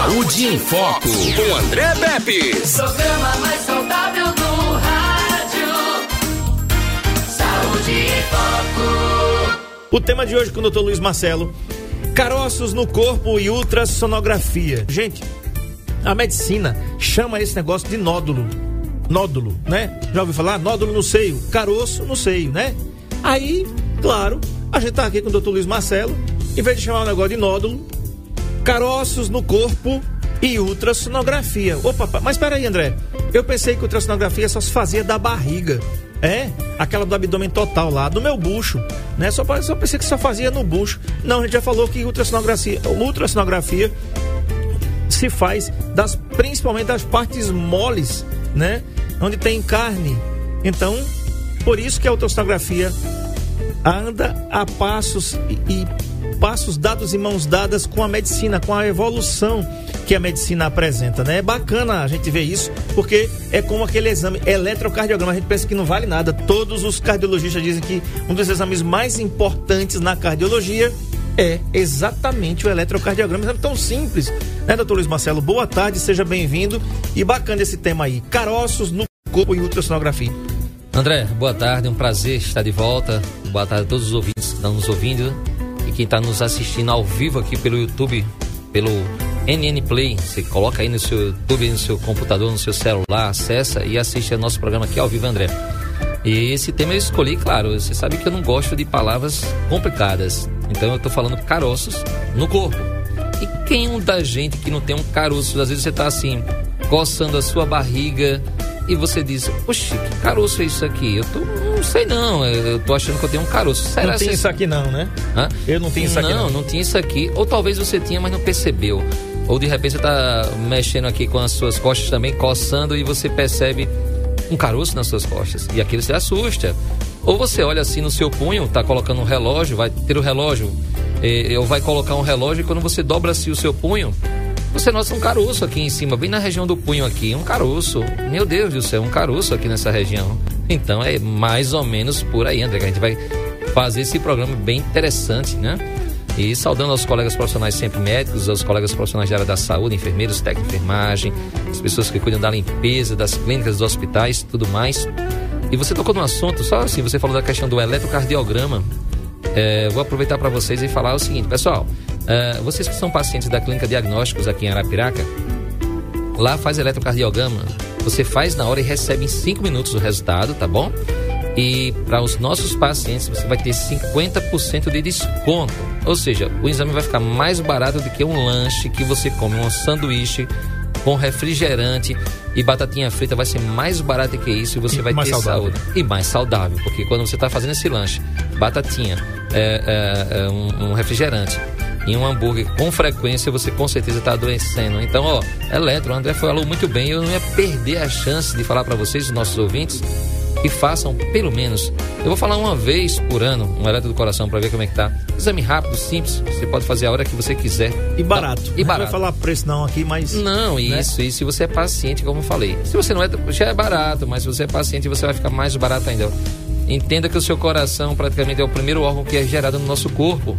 Saúde em Foco, com André Pepe. Programa mais saudável do rádio. Saúde em Foco. O tema de hoje com o Dr. Luiz Marcelo: caroços no corpo e ultrassonografia. Gente, a medicina chama esse negócio de nódulo. Nódulo, né? Já ouviu falar? Nódulo no seio, caroço no seio, né? Aí, claro, a gente tá aqui com o Dr. Luiz Marcelo, em vez de chamar o negócio de nódulo, caroços no corpo e ultrassonografia. Opa, mas peraí, André. Eu pensei que ultrassonografia só se fazia da barriga. É, aquela do abdômen total lá, do meu bucho, né? Só, só pensei que só fazia no bucho. Não, a gente já falou que ultrassonografia, ultrassonografia se faz das principalmente das partes moles, né? Onde tem carne. Então, por isso que a ultrassonografia anda a passos e, e passos dados e mãos dadas com a medicina, com a evolução que a medicina apresenta, né? É bacana a gente ver isso, porque é como aquele exame eletrocardiograma, a gente pensa que não vale nada. Todos os cardiologistas dizem que um dos exames mais importantes na cardiologia é exatamente o eletrocardiograma. É tão simples, né, doutor Luiz Marcelo? Boa tarde, seja bem-vindo. E bacana esse tema aí: caroços no corpo e ultrassonografia. André, boa tarde, é um prazer estar de volta. Boa tarde a todos os ouvintes que estão nos ouvindo e quem está nos assistindo ao vivo aqui pelo YouTube, pelo NN Play. Você coloca aí no seu YouTube, no seu computador, no seu celular, acessa e assiste ao nosso programa aqui ao vivo, André. E esse tema eu escolhi, claro, você sabe que eu não gosto de palavras complicadas. Então eu estou falando caroços no corpo. E quem da gente que não tem um caroço? Às vezes você está assim, coçando a sua barriga, e você diz, oxe, que caroço é isso aqui? Eu tô, não sei não, eu tô achando que eu tenho um caroço. Será não tem isso aqui não, né? Hã? Eu não tenho isso aqui não. Não, não tinha isso aqui. Ou talvez você tinha, mas não percebeu. Ou de repente você tá mexendo aqui com as suas costas também, coçando e você percebe um caroço nas suas costas. E aquilo se assusta. Ou você olha assim no seu punho, tá colocando um relógio, vai ter o relógio, eh, ou vai colocar um relógio e quando você dobra assim o seu punho, você nota um caroço aqui em cima, bem na região do punho aqui, um caroço. Meu Deus do céu, um caroço aqui nessa região. Então é mais ou menos por aí, André, que a gente vai fazer esse programa bem interessante, né? E saudando aos colegas profissionais sempre médicos, aos colegas profissionais da área da saúde, enfermeiros, técnicos de enfermagem, as pessoas que cuidam da limpeza, das clínicas, dos hospitais, tudo mais. E você tocou num assunto, só assim, você falou da questão do eletrocardiograma. É, vou aproveitar para vocês e falar o seguinte, pessoal. Uh, vocês que são pacientes da Clínica Diagnósticos aqui em Arapiraca, lá faz eletrocardiograma. Você faz na hora e recebe em 5 minutos o resultado, tá bom? E para os nossos pacientes você vai ter 50% de desconto. Ou seja, o exame vai ficar mais barato do que um lanche que você come, um sanduíche com refrigerante e batatinha frita vai ser mais barato que isso e você e vai ter saudável. saúde. E mais saudável, porque quando você está fazendo esse lanche, batatinha, é, é, é um, um refrigerante em um hambúrguer com frequência, você com certeza está adoecendo. Então, ó, Eletro, o André falou muito bem. Eu não ia perder a chance de falar para vocês, os nossos ouvintes, que façam pelo menos. Eu vou falar uma vez por ano um eletro do coração para ver como é que tá. Exame rápido, simples. Você pode fazer a hora que você quiser. E barato. Então, e barato. Não vai falar preço não aqui, mas. Não, né? isso. E se você é paciente, como eu falei. Se você não é, já é barato, mas se você é paciente, você vai ficar mais barato ainda. Entenda que o seu coração praticamente é o primeiro órgão que é gerado no nosso corpo.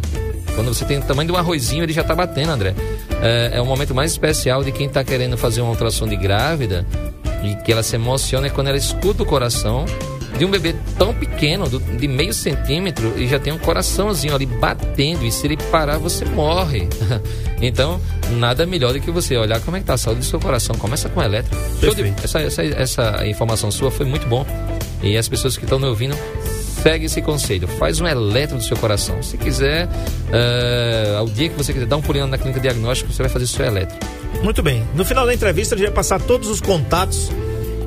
Quando você tem o tamanho de um arrozinho, ele já está batendo, André. É, é o momento mais especial de quem está querendo fazer uma ultrassom de grávida e que ela se emociona é quando ela escuta o coração de um bebê tão pequeno, do, de meio centímetro, e já tem um coraçãozinho ali batendo, e se ele parar, você morre. então, nada melhor do que você olhar como é que tá a saúde do seu coração. Começa com elétrico. Essa, essa, essa informação sua foi muito bom. E as pessoas que estão me ouvindo segue esse conselho. Faz um eletro do seu coração. Se quiser, uh, ao dia que você quiser dar um pulinho na clínica diagnóstica, você vai fazer o seu eletro. Muito bem. No final da entrevista, a gente vai passar todos os contatos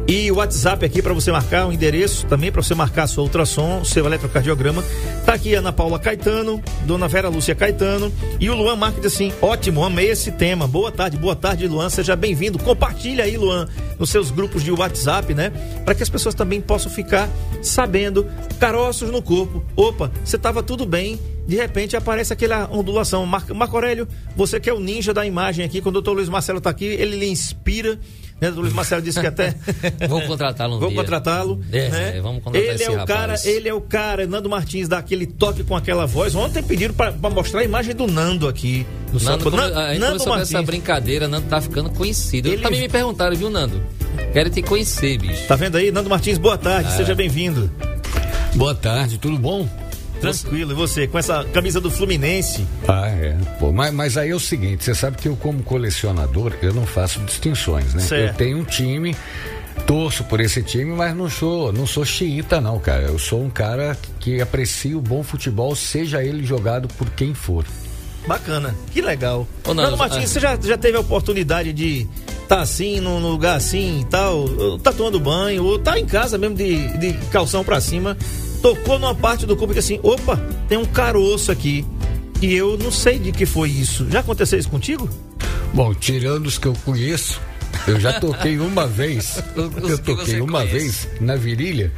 e o WhatsApp aqui para você marcar o endereço também para você marcar sua ultrassom, seu eletrocardiograma. Tá aqui Ana Paula Caetano, Dona Vera Lúcia Caetano e o Luan Marques assim: ótimo, amei esse tema. Boa tarde, boa tarde, Luan. Seja bem-vindo. Compartilha aí, Luan, nos seus grupos de WhatsApp, né? Para que as pessoas também possam ficar sabendo caroços no corpo. Opa, você tava tudo bem de repente aparece aquela ondulação. Marco Aurélio, você que é o ninja da imagem aqui, quando o doutor Luiz Marcelo está aqui, ele lhe inspira. Né? O Luiz Marcelo disse que até. vamos contratá-lo um Vamos contratá-lo. É, né? é, vamos contratar ele esse é o rapaz. cara, Ele é o cara, Nando Martins dá aquele toque com aquela voz. Ontem pediram para mostrar a imagem do Nando aqui. No Nando, São- come- Nan- a gente Nando com essa Martins. brincadeira, Nando tá ficando conhecido. Ele- Também me perguntaram, viu, Nando? Quero te conhecer, bicho. Tá vendo aí? Nando Martins, boa tarde, É. seja bem-vindo. Boa tarde, tudo bom? Tranquilo, e você, com essa camisa do Fluminense? Ah, é. Pô, mas, mas aí é o seguinte, você sabe que eu como colecionador, eu não faço distinções, né? Certo. Eu tenho um time, torço por esse time, mas não sou, não sou xiita não, cara. Eu sou um cara que aprecia o bom futebol, seja ele jogado por quem for. Bacana, que legal. Ô, Nando Nando, Martins, ah. você já, já teve a oportunidade de tá assim, num lugar assim e tal, ou tá tomando banho, ou tá em casa mesmo de, de calção pra cima, tocou numa parte do corpo e disse assim, opa, tem um caroço aqui. E eu não sei de que foi isso. Já aconteceu isso contigo? Bom, tirando os que eu conheço, eu já toquei uma vez. Eu que toquei uma conhece. vez na virilha,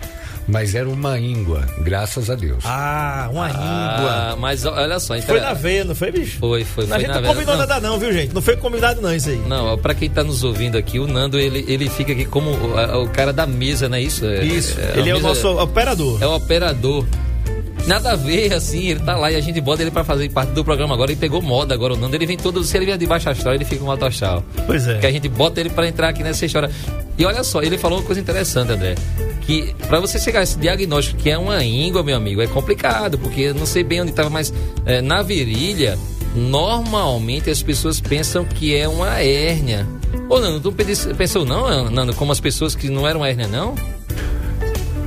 mas era uma íngua, graças a Deus. Ah, uma íngua. Ah, mas ó, olha só, então, Foi na veia, não foi, bicho? Foi, foi, a foi gente na não veia. combinou Não. nada não, viu, gente? Não foi combinado não isso aí. Não, pra quem tá nos ouvindo aqui, o Nando, ele, ele fica aqui como o, a- o cara da mesa, não é isso? É- Isso, é- a ele é o nosso operador. É o operador. Nada a ver, assim, ele tá lá e a gente bota ele pra fazer parte do programa agora. Ele pegou moda agora, o Nando. Ele vem todo. Se ele vier de baixo astral, ele fica um alto astral. Pois é. Que a gente bota ele pra entrar aqui nessa história. E olha só, ele falou uma coisa interessante, André. Que pra você chegar a esse diagnóstico que é uma íngua, meu amigo, é complicado, porque eu não sei bem onde tava, mas é, na virilha, normalmente as pessoas pensam que é uma hérnia. Ô, Nando, tu pensou não, Nando, como as pessoas que não eram hérnia, não?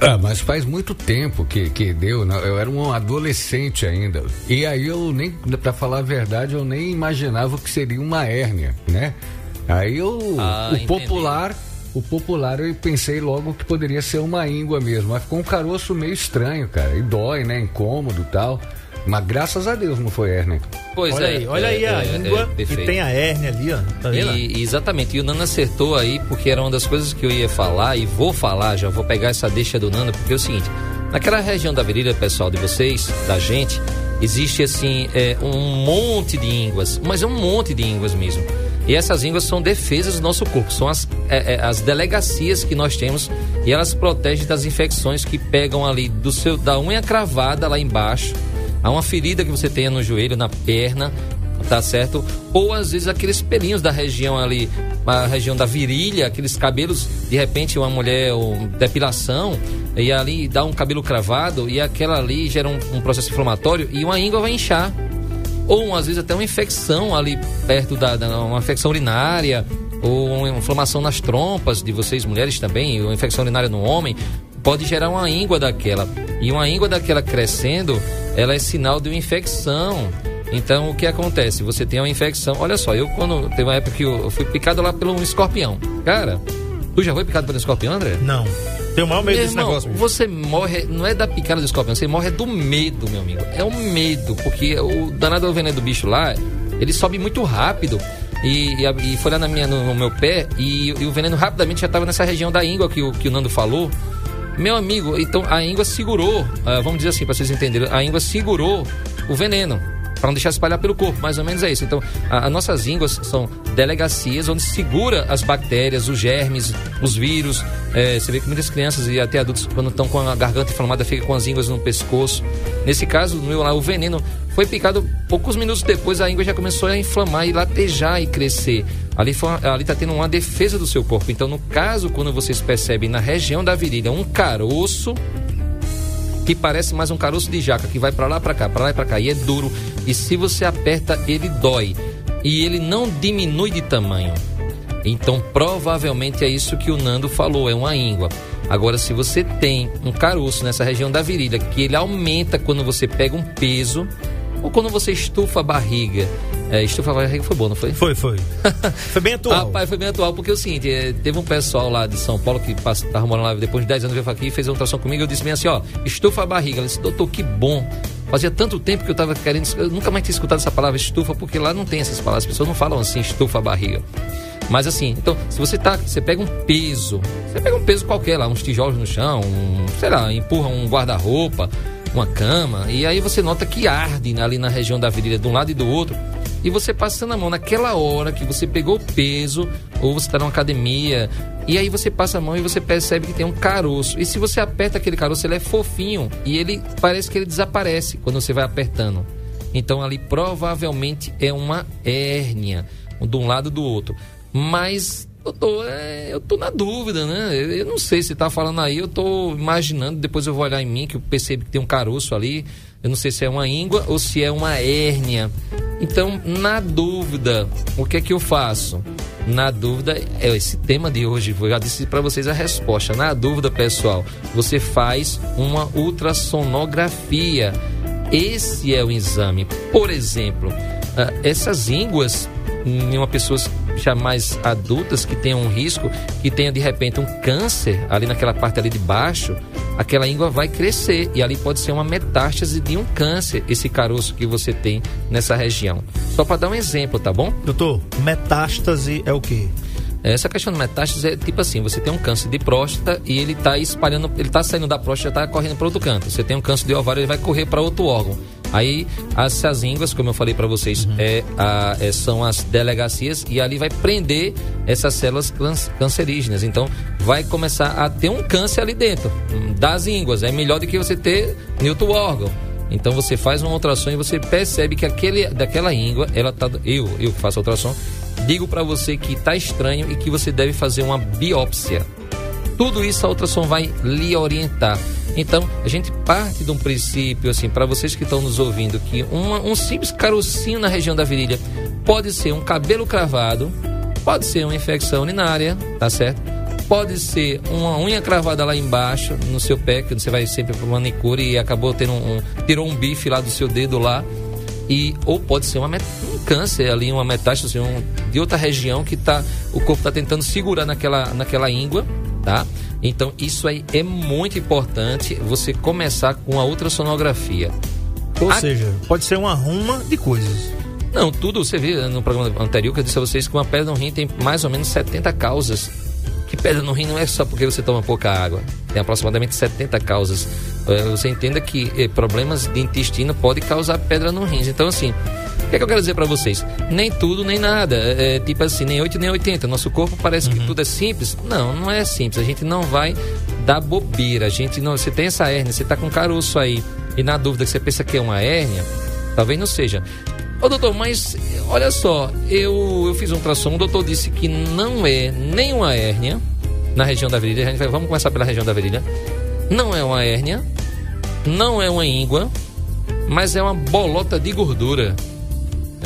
Ah, mas faz muito tempo que, que deu, eu era um adolescente ainda. E aí eu nem, pra falar a verdade, eu nem imaginava que seria uma hérnia, né? Aí eu, Ah, o entendi. popular, o popular eu pensei logo que poderia ser uma íngua mesmo, mas ficou um caroço meio estranho, cara, e dói, né, incômodo e tal. Mas graças a Deus não foi hérnia. Pois olha é. aí, olha é, aí a é, é, íngua e perfeito. tem a hérnia ali, ó. Tá vendo? E, exatamente, e o Nando acertou aí, porque era uma das coisas que eu ia falar, e vou falar, já vou pegar essa deixa do Nando, porque é o seguinte, naquela região da virilha, pessoal, de vocês, da gente, existe assim, é, um monte de ínguas, mas é um monte de ínguas mesmo. E essas ínguas são defesas do nosso corpo, são as, é, é, as delegacias que nós temos e elas protegem das infecções que pegam ali do seu, da unha cravada lá embaixo, a uma ferida que você tenha no joelho, na perna, tá certo? Ou às vezes aqueles pelinhos da região ali, a região da virilha, aqueles cabelos, de repente uma mulher ou depilação, e ali dá um cabelo cravado, e aquela ali gera um, um processo inflamatório e uma íngua vai inchar. Ou às vezes até uma infecção ali perto da, da uma infecção urinária, ou uma inflamação nas trompas de vocês mulheres também, ou infecção urinária no homem, pode gerar uma íngua daquela. E uma íngua daquela crescendo, ela é sinal de uma infecção. Então o que acontece? Você tem uma infecção. Olha só, eu quando teve uma época que eu, fui picado lá pelo escorpião. Cara, tu já foi picado pelo escorpião, André? Não. Tenho o maior medo Meu desse irmão, negócio. bicho. você morre, não é da picada do escorpião, você morre do medo, meu amigo. É o medo, porque o danado do veneno do bicho lá, ele sobe muito rápido. E, e, e foi lá na minha, no, no meu pé, e, e o veneno rapidamente já estava nessa região da íngua que, o- que o Nando falou. Meu amigo, então a íngua segurou, ah, vamos dizer assim, para vocês entenderem, a íngua segurou o veneno. Para não deixar espalhar pelo corpo, mais ou menos é isso. Então, a- as nossas ínguas são delegacias onde segura as bactérias, os germes, os vírus. É, você vê que muitas crianças e até adultos, quando estão com a garganta inflamada, ficam com as ínguas no pescoço. Nesse caso, no meu lá, o veneno foi picado poucos minutos depois, a íngua já começou a inflamar e latejar e crescer. Ali, foi, uma- ali tá tendo uma defesa do seu corpo. Então, no caso, quando vocês percebem na região da virilha um caroço, que parece mais um caroço de jaca que vai pra lá pra cá, pra lá e pra cá e é duro e se você aperta ele dói e ele não diminui de tamanho. Então provavelmente é isso que o Nando falou, é uma íngua. Agora se você tem um caroço nessa região da virilha que ele aumenta quando você pega um peso ou quando você estufa a barriga. É, estufa a barriga foi bom, não foi? Foi, foi. Foi bem atual. Rapaz, foi bem atual, porque é o seguinte, é, teve um pessoal lá de São Paulo que passa- tava morando lá depois de 10 anos veio aqui e fez uma ultrassom comigo. Eu disse bem assim, ó, estufa a barriga. Ela disse, doutor, que bom. Fazia tanto tempo que eu tava querendo. Eu nunca mais tinha escutado essa palavra estufa, porque lá não tem essas palavras, as pessoas não falam assim, estufa a barriga. Mas assim, então, se você tá. Você pega um peso, você pega um peso qualquer lá, uns tijolos no chão, um, sei lá, empurra um guarda-roupa, uma cama, e aí você nota que arde ali na região da virilha de um lado e do outro e você passando a mão naquela hora que você pegou o peso, ou você está numa academia, e aí você passa a mão e você percebe que tem um caroço. E se você aperta aquele caroço, ele é fofinho e ele parece que ele desaparece quando você vai apertando. Então ali provavelmente é uma hérnia, de um lado do outro. Mas doutor, é, eu tô na dúvida, né? Eu, eu não sei se tá falando aí, eu tô imaginando, depois eu vou olhar em mim, que eu percebo que tem um caroço ali. Eu não sei se é uma íngua ou se é uma hérnia. Então, na dúvida, o que é que eu faço? Na dúvida, é esse tema de hoje. Eu já disse para vocês a resposta. Na dúvida, pessoal, você faz uma ultrassonografia. Esse é o exame. Por exemplo, ah, essas ínguas em uma pessoa já mais adultas que tenham um risco, que tenha de repente um câncer ali naquela parte ali de baixo, aquela íngua vai crescer e ali pode ser uma metástase de um câncer, esse caroço que você tem nessa região. Só para dar um exemplo, tá bom? Doutor, metástase é o quê? Essa questão de metástase é tipo assim, você tem um câncer de próstata e ele está espalhando, ele está saindo da próstata, está correndo para outro canto. Você tem um câncer de ovário, ele vai correr para outro órgão. Aí as, as ínguas, como eu falei para vocês, uhum. é, a, é, são as delegacias e ali vai prender essas células cancerígenas. Então vai começar a ter um câncer ali dentro hum, das ínguas. É melhor do que você ter em outro órgão. Então você faz uma ultrassom e você percebe que aquele, daquela íngua, ela tá. Eu, eu que faço a ultrassom, digo para você que está estranho e que você deve fazer uma biópsia. Tudo isso a ultrassom vai lhe orientar. Então, a gente parte de um princípio, assim, para vocês que estão nos ouvindo, que uma, um simples carocinho na região da virilha pode ser um cabelo cravado, pode ser uma infecção urinária, tá certo? Pode ser uma unha cravada lá embaixo, no seu pé, que você vai sempre para manicure e acabou tendo um, tirou um bife lá do seu dedo lá. E, ou pode ser uma, um câncer ali, uma metástase um, de outra região que tá, o corpo está tentando segurar naquela, naquela íngua, tá? Então, isso aí é muito importante você começar com a ultrassonografia. Ou a... seja, pode ser uma ruma de coisas. Não, tudo, você viu no programa anterior que eu disse a vocês que uma pedra no rim tem mais ou menos 70 causas. Que pedra no rim não é só porque você toma pouca água. Tem aproximadamente 70 causas. É, você entenda que eh, problemas de intestino podem causar pedra no rim. Então, assim, o que, é que eu quero dizer para vocês? Nem tudo, nem nada. É tipo assim, nem 8 nem 80. Nosso corpo parece uhum. que tudo é simples. Não, não é simples. A gente não vai dar bobeira. A gente não. Você tem essa hérnia, você tá com caroço aí. E na dúvida que você pensa que é uma hérnia, talvez não seja. Ô doutor, mas olha só, eu, eu fiz um ultrassom, o doutor disse que não é nem uma hérnia na região da virilha. Vamos começar pela região da virilha. Não é uma hérnia, não é uma íngua, mas é uma bolota de gordura.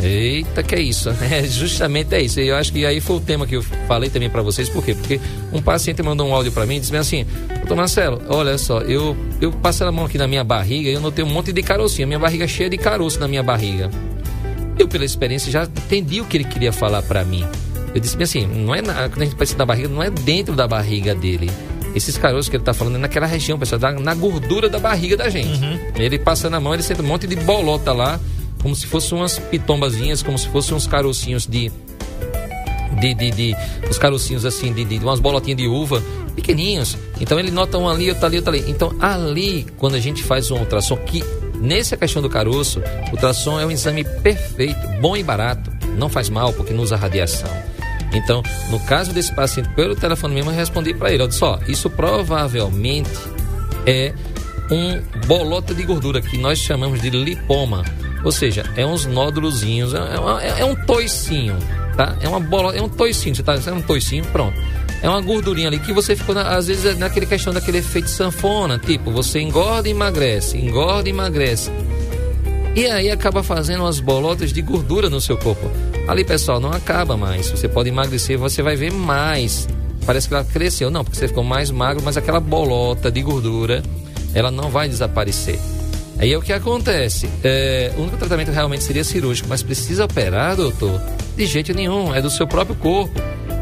Eita, que é isso, né? Justamente é isso. E eu acho que aí foi o tema que eu falei também para vocês. Por quê? Porque um paciente mandou um áudio para mim e disse assim: Doutor Marcelo, olha só, eu, eu passei a mão aqui na minha barriga e eu notei um monte de carocinho. Minha barriga é cheia de caroço na minha barriga. Eu, pela experiência, já entendi o que ele queria falar para mim. Eu disse assim: não é na, quando a gente pensa na barriga, não é dentro da barriga dele. Esses caroços que ele está falando é naquela região, pessoal, na gordura da barriga da gente. Uhum. Ele passa na mão, ele sente um monte de bolota lá como se fossem umas pitombazinhas, como se fossem uns carocinhos de. De, de, de os carocinhos assim, de, de, umas bolotinhas de uva pequeninhos. Então ele nota um ali, outro ali, outro ali. Então ali, quando a gente faz um ultrassom, que nessa questão do caroço, o ultrassom é um exame perfeito, bom e barato. Não faz mal porque não usa radiação. Então, no caso desse paciente, pelo telefone mesmo, eu respondi para ele: olha só, isso provavelmente é um bolota de gordura que nós chamamos de lipoma. Ou seja, é uns nódulozinhos, é, é, é um toicinho, tá? É uma bola, é um toicinho, você tá é um toicinho, pronto. É uma gordurinha ali que você ficou, às vezes, é naquele questão daquele efeito sanfona, tipo, você engorda e emagrece, engorda e emagrece. E aí acaba fazendo umas bolotas de gordura no seu corpo. Ali, pessoal, não acaba mais. Você pode emagrecer, você vai ver mais. Parece que ela cresceu. Não, porque você ficou mais magro, mas aquela bolota de gordura, ela não vai desaparecer. Aí é o que acontece. É, o único tratamento realmente seria cirúrgico, mas precisa operar, doutor? De jeito nenhum, é do seu próprio corpo.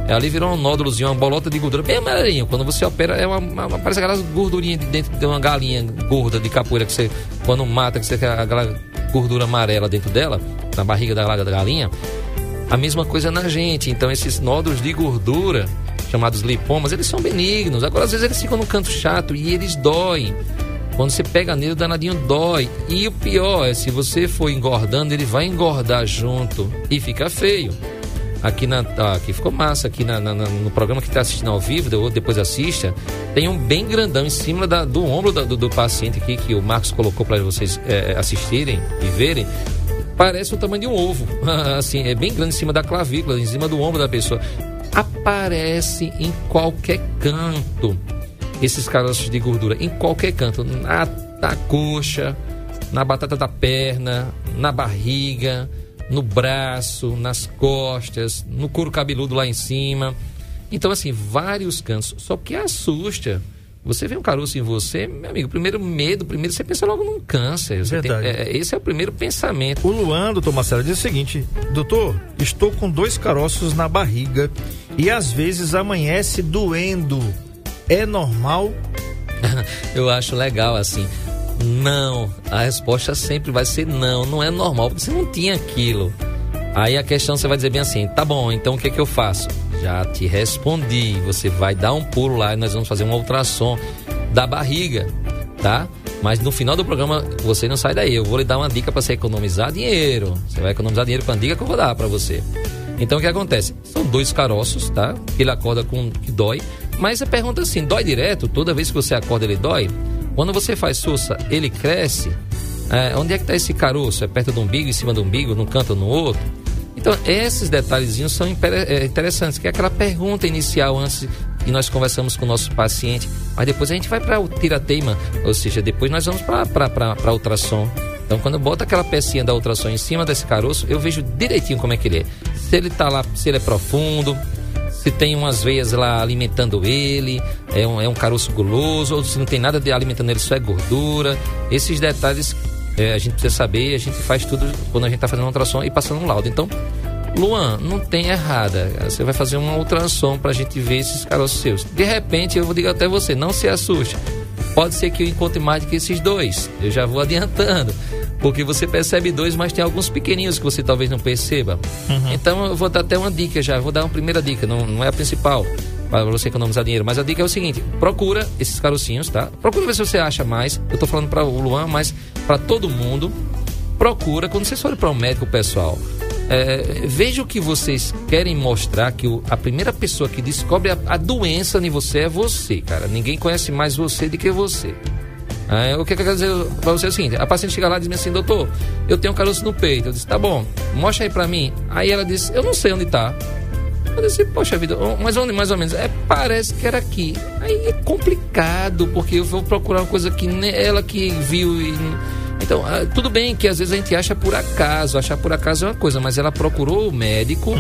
É, ali virou um nódulozinho, uma bolota de gordura bem amarelinho. Quando você opera, é uma, uma, parece aquelas gordurinhas de dentro de uma galinha gorda de capoeira que você, quando mata, que você quer aquela gordura amarela dentro dela, na barriga da, da galinha. A mesma coisa na gente. Então, esses nódulos de gordura, chamados lipomas, eles são benignos. Agora, às vezes, eles ficam no canto chato e eles doem. Quando você pega nele, o danadinho dói. E o pior é, se você for engordando, ele vai engordar junto e fica feio. Aqui, na, ah, aqui ficou massa, aqui na, na, no programa que está assistindo ao vivo, ou depois assista, tem um bem grandão em cima da, do ombro da, do, do, paciente aqui, que o Marcos colocou para vocês é, assistirem e verem. parece o tamanho de um ovo. assim, é bem grande em cima da clavícula, em cima do ombro da pessoa. Aparece em qualquer canto esses caroços de gordura, em qualquer canto, na, na coxa, na batata da perna, na barriga, no braço, nas costas, no couro cabeludo lá em cima. Então, assim, vários cantos. Só que assusta. Você vê um caroço em você, meu amigo, primeiro medo, primeiro você pensa logo num câncer. Verdade. tem- é, esse é o primeiro pensamento. O Luan, doutor Marcelo, diz o seguinte: Doutor, estou com dois caroços na barriga e às vezes amanhece doendo. É normal? Eu acho legal assim. Não, a resposta sempre vai ser não, não é normal, porque você não tinha aquilo. Aí a questão você vai dizer bem assim: tá bom, então o que, que eu faço? Já te respondi. Você vai dar um pulo lá e nós vamos fazer um ultrassom da barriga, tá? Mas no final do programa você não sai daí. Eu vou lhe dar uma dica para você economizar dinheiro. Você vai economizar dinheiro com a dica que eu vou dar para você. Então o que acontece? São dois caroços, tá? Que ele acorda com que dói. Mas a pergunta é assim: dói direto? Toda vez que você acorda ele dói? Quando você faz sussa, ele cresce? É, onde é que está esse caroço? É perto do umbigo, em cima do umbigo, num canto ou no outro? Então, esses detalhezinhos são é, interessantes, que é aquela pergunta inicial antes que nós conversamos com o nosso paciente, mas depois a gente vai para o tirateima, ou seja, depois nós vamos para ultrassom. Então, quando eu boto aquela pecinha da ultrassom em cima desse caroço, eu vejo direitinho como é que ele é. Se ele tá lá, se ele é profundo, se tem umas veias lá alimentando ele, é um, é um caroço guloso, ou se não tem nada de alimentando ele, só é gordura. Esses detalhes é, a gente precisa saber, a gente faz tudo quando a gente está fazendo uma ultrassom e passando um laudo. Então, Luan, não tem errada. Você vai fazer uma ultrassom para a gente ver esses caroços seus. De repente, eu vou dizer até você, não se assuste. Pode ser que eu encontre mais do que esses dois. Eu já vou adiantando. Porque você percebe dois, mas tem alguns pequenininhos que você talvez não perceba. Então eu vou dar até uma dica já. Vou dar uma primeira dica, não, não é a principal para você economizar dinheiro. Mas a dica é o seguinte: procura esses carocinhos, tá? Procura ver se você acha mais. Eu tô falando para o Luan, mas para todo mundo. Procura, quando vocês forem para um médico pessoal, é, veja o que vocês querem mostrar que o- a primeira pessoa que descobre a, a doença em você é você, cara. Ninguém conhece mais você do que você. É, o que, eu quero dizer pra você é o seguinte: a paciente chega lá e diz assim, doutor, eu tenho um caroço no peito. Eu disse, tá bom, mostra aí pra mim. Aí ela disse, eu não sei onde tá. Eu disse, poxa vida, mas onde mais ou menos? É, parece que era aqui. Aí é complicado, porque eu vou procurar uma coisa que nem ela que viu e. Então, ah, tudo bem que às vezes a gente acha por acaso, achar por acaso é uma coisa, mas ela procurou o médico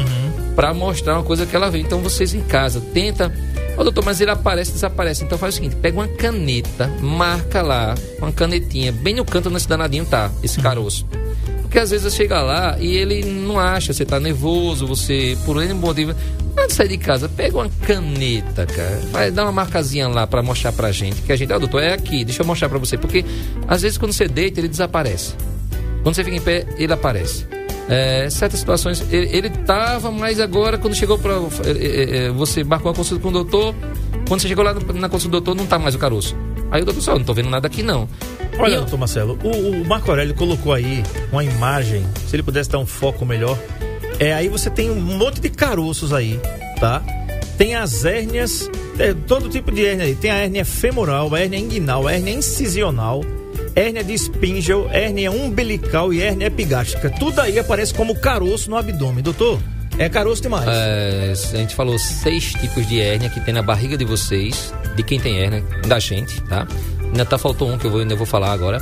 pra mostrar uma coisa que ela viu. Então vocês em casa, tenta. Ô doutor, mas ele aparece, desaparece. Então faz o seguinte: pega uma caneta, marca lá, uma canetinha, bem no canto nesse danadinho tá, esse caroço. Porque às vezes você chega lá e ele não acha, você tá nervoso, você, por N motivo. Antes de sair de casa, pega uma caneta, cara. Vai dar uma marcazinha lá pra mostrar pra gente. Que a gente, ah, doutor, é aqui, deixa eu mostrar pra você. Porque às vezes quando você deita, ele desaparece. Quando você fica em pé, ele aparece. É, certas situações, ele, ele tava, mas agora quando chegou pra. é, é, você marcou uma consulta com o doutor, quando você chegou lá na consulta do doutor, não tá mais o caroço. Aí o doutor disse, ó, não tô vendo nada aqui não. Olha, eu- doutor Marcelo, o, o Marco Aurélio colocou aí uma imagem, se ele pudesse dar um foco melhor. É, aí você tem um monte de caroços aí, tá? Tem as hérnias, é, todo tipo de hérnia aí. Tem a hérnia femoral, a hérnia inguinal, a hérnia incisional, hérnia de Spingel, hérnia umbilical e hérnia epigástrica. Tudo aí aparece como caroço no abdômen. Doutor, é caroço demais. É, a gente falou seis tipos de hérnia que tem na barriga de vocês, de quem tem hérnia, da gente, tá? Ainda tá faltou um que eu vou, ainda vou falar agora.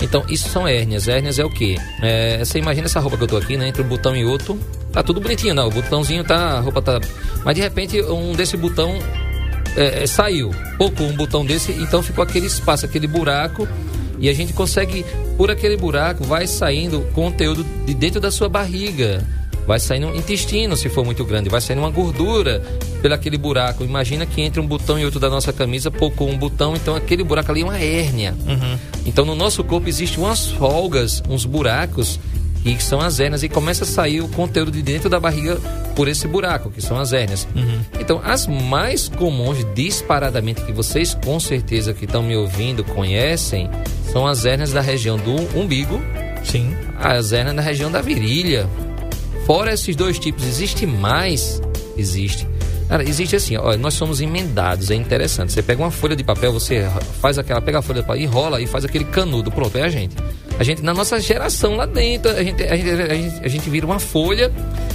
Então, isso são hérnias. Hérnias é o quê? É, você imagina essa roupa que eu tô aqui, né? Entre um botão e outro, tá tudo bonitinho, não. O botãozinho tá, a roupa tá. Mas de repente, um desse botão é, é, saiu. Pouco um botão desse, então ficou aquele espaço, aquele buraco. E a gente consegue, por aquele buraco, vai saindo conteúdo de dentro da sua barriga. Vai saindo um intestino, se for muito grande. Vai saindo uma gordura pelo aquele buraco. Imagina que entre um botão e outro da nossa camisa, pouco um botão, então aquele buraco ali é uma hérnia. Então no nosso corpo existem umas folgas, uns buracos, que são as hérnias, e começa a sair o conteúdo de dentro da barriga por esse buraco, que são as hérnias. Então, as mais comuns, disparadamente, que vocês com certeza que estão me ouvindo conhecem, são as hérnias da região do umbigo, Sim. as hérnias da região da virilha. Fora esses dois tipos, existe mais? Existe. Cara, existe assim, ó, nós somos emendados, é interessante. Você pega uma folha de papel, você faz aquela, pega a folha de papel, enrola e faz aquele canudo, pronto, é a gente. A gente, na nossa geração lá dentro, a gente, a gente, a gente, a gente vira uma folha,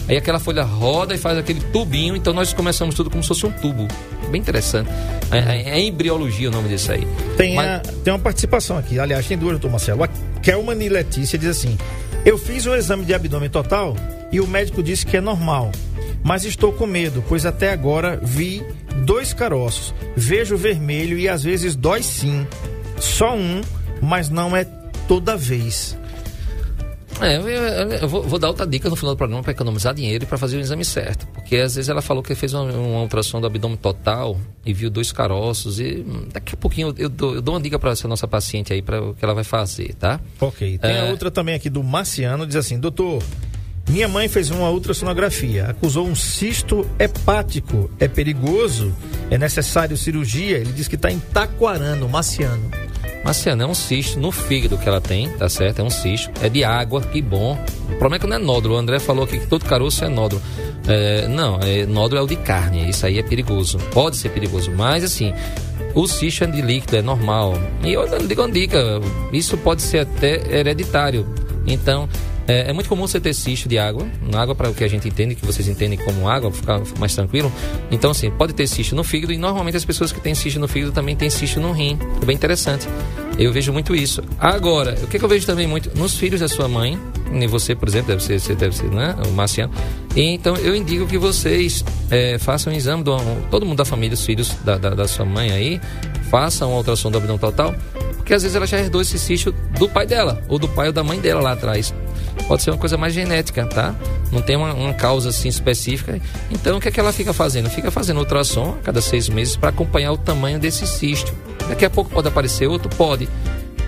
aí aquela folha roda e faz aquele tubinho, então nós começamos tudo como se fosse um tubo. Bem interessante. É, é, é embriologia o nome disso aí. Tem, Mas- a- tem uma participação aqui. Aliás, tem duas, doutor Marcelo. A Kelman e Letícia diz assim: Eu fiz um exame de abdômen total e o médico disse que é normal. Mas estou com medo, pois até agora vi dois caroços. Vejo vermelho e às vezes dói sim. Só um, mas não é toda vez. É, eu, eu- eu vou, vou dar outra dica no final do programa para economizar dinheiro e para fazer o exame certo. Porque às vezes ela falou que fez uma, uma ultrassom do abdômen total e viu dois caroços. E hum, daqui a pouquinho eu dou, eu dou uma dica para essa nossa paciente aí para o que ela vai fazer, tá? Ok. Tem a É. outra também aqui do Marciano, diz assim: Doutor, minha mãe fez uma ultrassonografia, acusou um cisto hepático. É perigoso? É necessário cirurgia? Ele diz que está em Taquarana, no Marciano. Marciano, é um cisto no fígado que ela tem, tá certo? É um cisto. É de água, que bom. O problema é que não é nódulo. O André falou aqui que todo caroço é nódulo. É, não, é, nódulo é o de carne. Isso aí é perigoso. Pode ser perigoso. Mas, assim, o cisto é de líquido, é normal. E eu digo uma dica: isso pode ser até hereditário. Então. É, é muito comum você ter cisto de água, água para o que a gente entende, que vocês entendem como água, ficar mais tranquilo. Então, assim, pode ter cisto no fígado e normalmente as pessoas que têm cisto no fígado também têm cisto no rim. É bem interessante. Eu vejo muito isso. Agora, o que, que eu vejo também muito nos filhos da sua mãe, e você, por exemplo, deve ser, você deve ser, né, o Marciano. E, então, eu indico que vocês é, façam um exame, do, todo mundo da família, os filhos da, da, da sua mãe aí, façam uma ultrassom do abdômen total, porque às vezes ela já herdou esse cisto do pai dela, ou do pai ou da mãe dela lá atrás. Pode ser uma coisa mais genética, tá? Não tem uma, uma causa assim específica. Então, o que é que ela fica fazendo? Fica fazendo ultrassom a cada seis meses para acompanhar o tamanho desse cisto. Daqui a pouco pode aparecer outro? Pode.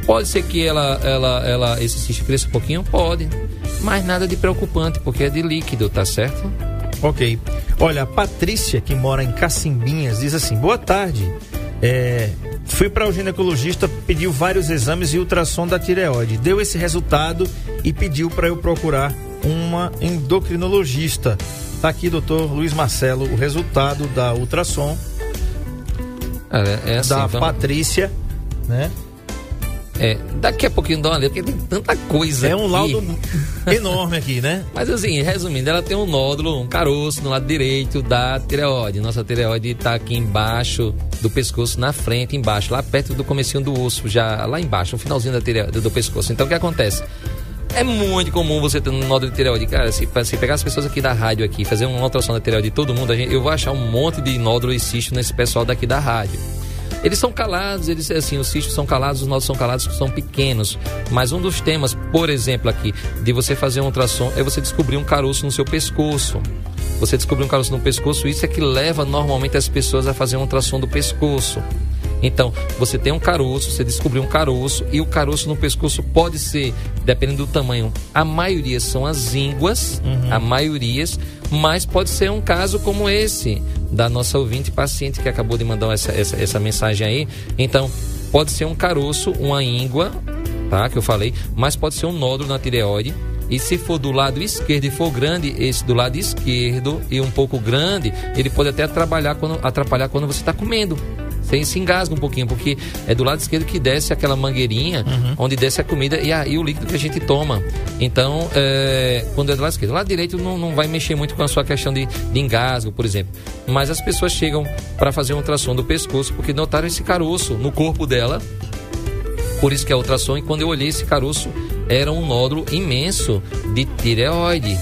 Pode ser que ela, ela, ela, esse cisto cresça um pouquinho? Pode. Mas nada de preocupante, porque é de líquido, tá certo? Ok. Olha, a Patrícia, que mora em Cacimbinhas, diz assim: Boa tarde. É, fui para o ginecologista, pediu vários exames e ultrassom da tireoide. Deu esse resultado e pediu para eu procurar uma endocrinologista. Tá aqui, doutor Luiz Marcelo, o resultado da ultrassom É, é assim, da vamos- Patrícia, né? É, daqui a pouquinho dá uma lida, porque tem tanta coisa. É um aqui. laudo enorme aqui, né? Mas assim, resumindo, ela tem um nódulo, um caroço no lado direito da tireoide. Nossa tireoide está aqui embaixo do pescoço, na frente, embaixo, lá perto do comecinho do osso, já lá embaixo, no finalzinho da tireoide, do pescoço. Então o que acontece? É muito comum você ter um nódulo de tireoide. Cara, se, se pegar as pessoas aqui da rádio aqui, fazer uma ultrassom da tireoide de todo mundo, gente- eu vou achar um monte de nódulo e cisto nesse pessoal daqui da rádio. Eles são calados, eles assim, os cistos são calados, os nódulos são calados, são pequenos. Mas um dos temas, por exemplo, aqui, de você fazer um ultrassom é você descobrir um caroço no seu pescoço. Você descobrir um caroço no pescoço, isso é que leva normalmente as pessoas a fazer um ultrassom do pescoço. Então, você tem um caroço, você descobriu um caroço, e o caroço no pescoço pode ser, dependendo do tamanho, a maioria são as ínguas, a maioria, mas pode ser um caso como esse, da nossa ouvinte paciente que acabou de mandar essa, essa, essa mensagem aí. Então, pode ser um caroço, uma íngua, tá? Que eu falei, mas pode ser um nódulo na tireoide. E se for do lado esquerdo e for grande, esse do lado esquerdo e um pouco grande, ele pode até quando, atrapalhar quando você está comendo. Você se engasga um pouquinho, porque é do lado esquerdo que desce aquela mangueirinha, onde desce a comida e aí o líquido que a gente toma. Então, é, quando é do lado esquerdo. Do lado direito não, não vai mexer muito com a sua questão de, de engasgo, por exemplo. Mas as pessoas chegam para fazer um ultrassom do pescoço porque notaram esse caroço no corpo dela por isso que é ultrassom. E quando eu olhei esse caroço, era um nódulo imenso de tireoide.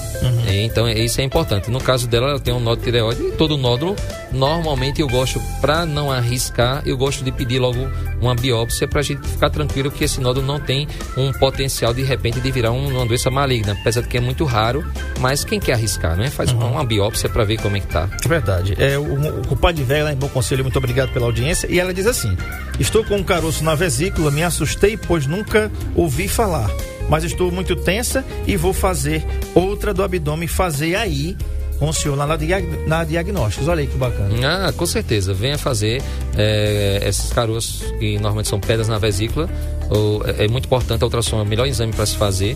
É, Então, é- isso é importante. No caso dela, ela tem um nódulo de tireoide. E todo nódulo, normalmente eu gosto, para não arriscar, eu gosto de pedir logo uma biópsia para a gente ficar tranquilo que esse nódulo não tem um potencial de repente de virar um- uma doença maligna. Apesar de que é muito raro, mas quem quer arriscar, né? Faz uma, uma biópsia para ver como é que tá. Verdade. É, o, o compadre velho lá em Bom Conselho, muito obrigado pela audiência. E ela diz assim: Estou com um caroço na vesícula, me assustei, pois nunca ouvi falar. Mas estou muito tensa e vou fazer outra do abdômen, fazer aí com o senhor lá na, diag- na diagnósticos. Olha aí que bacana. Ah, com certeza. Venha fazer é, esses caroços que normalmente são pedras na vesícula. Ou, é, é muito importante a ultrassom, é o melhor exame para se fazer.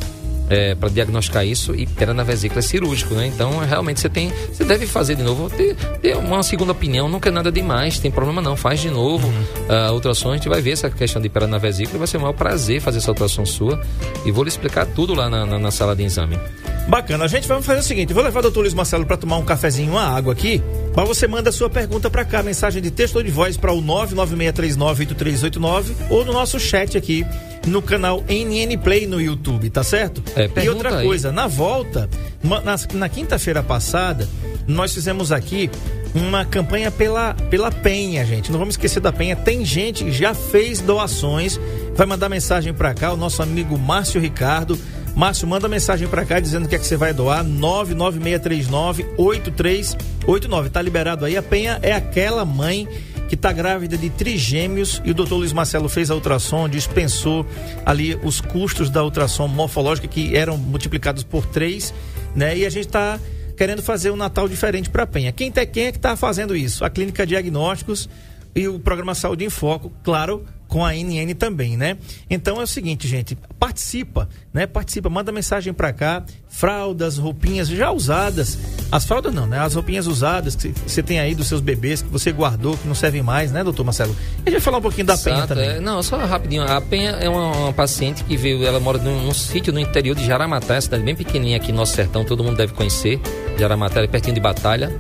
É, para diagnosticar isso e pedra na vesícula é cirúrgico, né? Então, realmente você tem, você deve fazer de novo, ter, ter uma segunda opinião, nunca é nada demais, tem problema não, faz de novo uhum. uh, ultrassom, a gente vai ver essa questão de pedra na vesícula, vai ser um maior prazer fazer essa ultrassom sua e vou lhe explicar tudo lá na, na, na sala de exame. Bacana, a gente vai fazer o seguinte, vou levar o doutor Luiz Marcelo para tomar um cafezinho, uma água aqui, mas você manda a sua pergunta para cá, mensagem de texto ou de voz para o 996398389 ou no nosso chat aqui no canal NN Play no YouTube, tá certo? É, e outra aí. coisa, na volta, na, na quinta-feira passada, nós fizemos aqui uma campanha pela, pela Penha, gente. Não vamos esquecer da Penha. Tem gente que já fez doações. Vai mandar mensagem para cá, o nosso amigo Márcio Ricardo. Márcio, manda mensagem para cá dizendo que é que você vai doar. 99639-8389. Tá liberado aí. A Penha é aquela mãe que está grávida de trigêmeos e o doutor Luiz Marcelo fez a ultrassom, dispensou ali os custos da ultrassom morfológica que eram multiplicados por três, né? E a gente está querendo fazer um Natal diferente para a Penha. Quem, tá, quem é que está fazendo isso? A Clínica Diagnósticos e o programa Saúde em Foco, claro, com a NN também, né? Então é o seguinte, gente, participa, né? Participa, manda mensagem para cá, fraldas, roupinhas já usadas, as fraldas não, né? As roupinhas usadas que você tem aí dos seus bebês que você guardou, que não servem mais, né, doutor Marcelo? E a gente vai falar um pouquinho da Exato, Penha também. É, não, só rapidinho, a Penha é uma, uma paciente que veio, ela mora num, num, sítio no interior de Jaramatá, cidade bem pequenininha aqui no nosso sertão, todo mundo deve conhecer, Jaramatá é pertinho de Batalha.